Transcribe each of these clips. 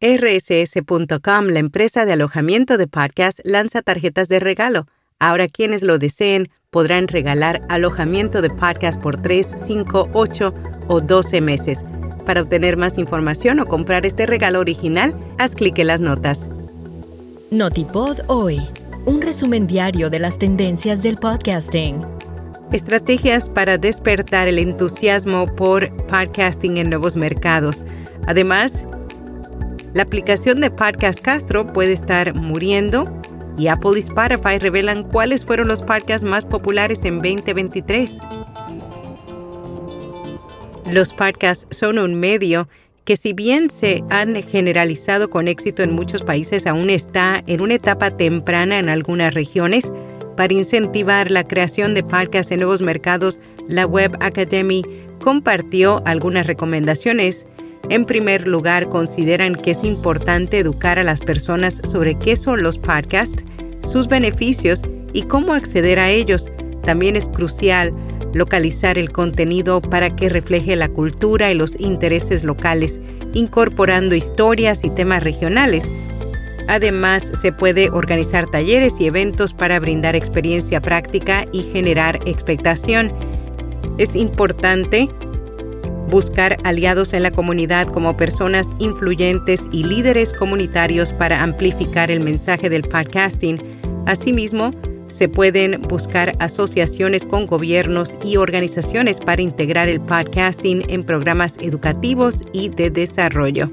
RSS.com, la empresa de alojamiento de podcast, lanza tarjetas de regalo. Ahora quienes lo deseen podrán regalar alojamiento de podcast por 3, 5, 8 o 12 meses. Para obtener más información o comprar este regalo original, haz clic en las notas. Notipod hoy, un resumen diario de las tendencias del podcasting. Estrategias para despertar el entusiasmo por podcasting en nuevos mercados. Además, la aplicación de Podcast Castro puede estar muriendo y Apple y Spotify revelan cuáles fueron los podcasts más populares en 2023. Los podcasts son un medio que si bien se han generalizado con éxito en muchos países, aún está en una etapa temprana en algunas regiones. Para incentivar la creación de podcasts en nuevos mercados, la Web Academy compartió algunas recomendaciones. En primer lugar, consideran que es importante educar a las personas sobre qué son los podcasts, sus beneficios y cómo acceder a ellos. También es crucial localizar el contenido para que refleje la cultura y los intereses locales, incorporando historias y temas regionales. Además, se puede organizar talleres y eventos para brindar experiencia práctica y generar expectación. Es importante buscar aliados en la comunidad como personas influyentes y líderes comunitarios para amplificar el mensaje del podcasting. Asimismo, se pueden buscar asociaciones con gobiernos y organizaciones para integrar el podcasting en programas educativos y de desarrollo.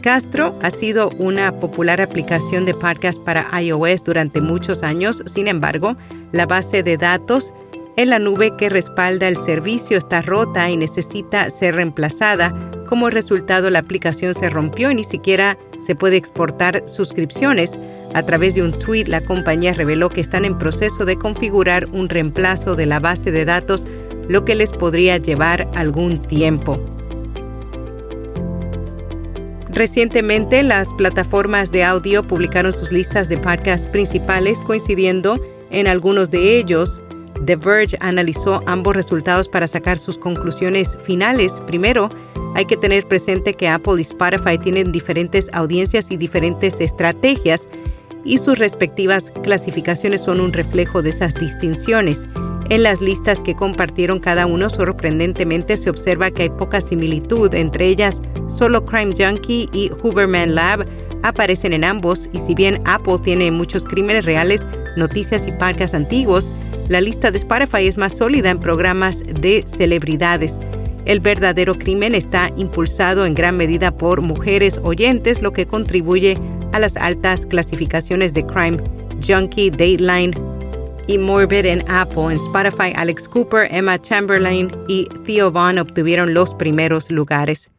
Castro ha sido una popular aplicación de podcast para iOS durante muchos años, sin embargo, la base de datos en la nube que respalda el servicio está rota y necesita ser reemplazada. Como resultado, la aplicación se rompió y ni siquiera se puede exportar suscripciones. A través de un tweet, la compañía reveló que están en proceso de configurar un reemplazo de la base de datos, lo que les podría llevar algún tiempo. Recientemente, las plataformas de audio publicaron sus listas de podcasts principales, coincidiendo en algunos de ellos. The Verge analizó ambos resultados para sacar sus conclusiones finales. Primero, hay que tener presente que Apple y Spotify tienen diferentes audiencias y diferentes estrategias y sus respectivas clasificaciones son un reflejo de esas distinciones. En las listas que compartieron cada uno, sorprendentemente se observa que hay poca similitud, entre ellas solo Crime Junkie y Hooverman Lab aparecen en ambos y si bien Apple tiene muchos crímenes reales, noticias y parques antiguos, la lista de Spotify es más sólida en programas de celebridades. El verdadero crimen está impulsado en gran medida por mujeres oyentes, lo que contribuye a las altas clasificaciones de Crime, Junkie, Dateline y Morbid en Apple. En Spotify, Alex Cooper, Emma Chamberlain y Theo Vaughn obtuvieron los primeros lugares.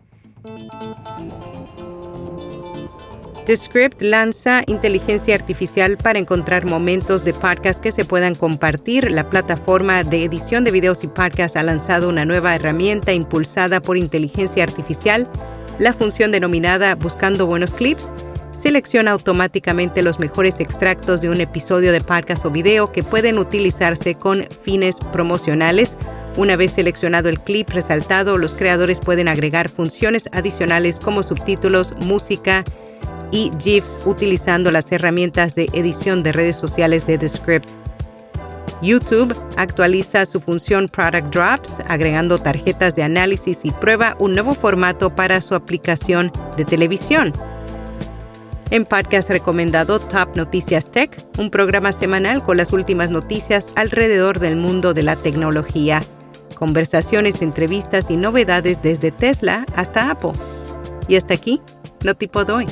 Descript lanza inteligencia artificial para encontrar momentos de podcast que se puedan compartir. La plataforma de edición de videos y podcasts ha lanzado una nueva herramienta impulsada por inteligencia artificial. La función denominada Buscando buenos clips selecciona automáticamente los mejores extractos de un episodio de podcast o video que pueden utilizarse con fines promocionales. Una vez seleccionado el clip resaltado, los creadores pueden agregar funciones adicionales como subtítulos, música, y GIFs utilizando las herramientas de edición de redes sociales de Descript. YouTube actualiza su función Product Drops, agregando tarjetas de análisis y prueba un nuevo formato para su aplicación de televisión. En podcast recomendado Top Noticias Tech, un programa semanal con las últimas noticias alrededor del mundo de la tecnología. Conversaciones, entrevistas y novedades desde Tesla hasta Apple. Y hasta aquí, no tipo doy.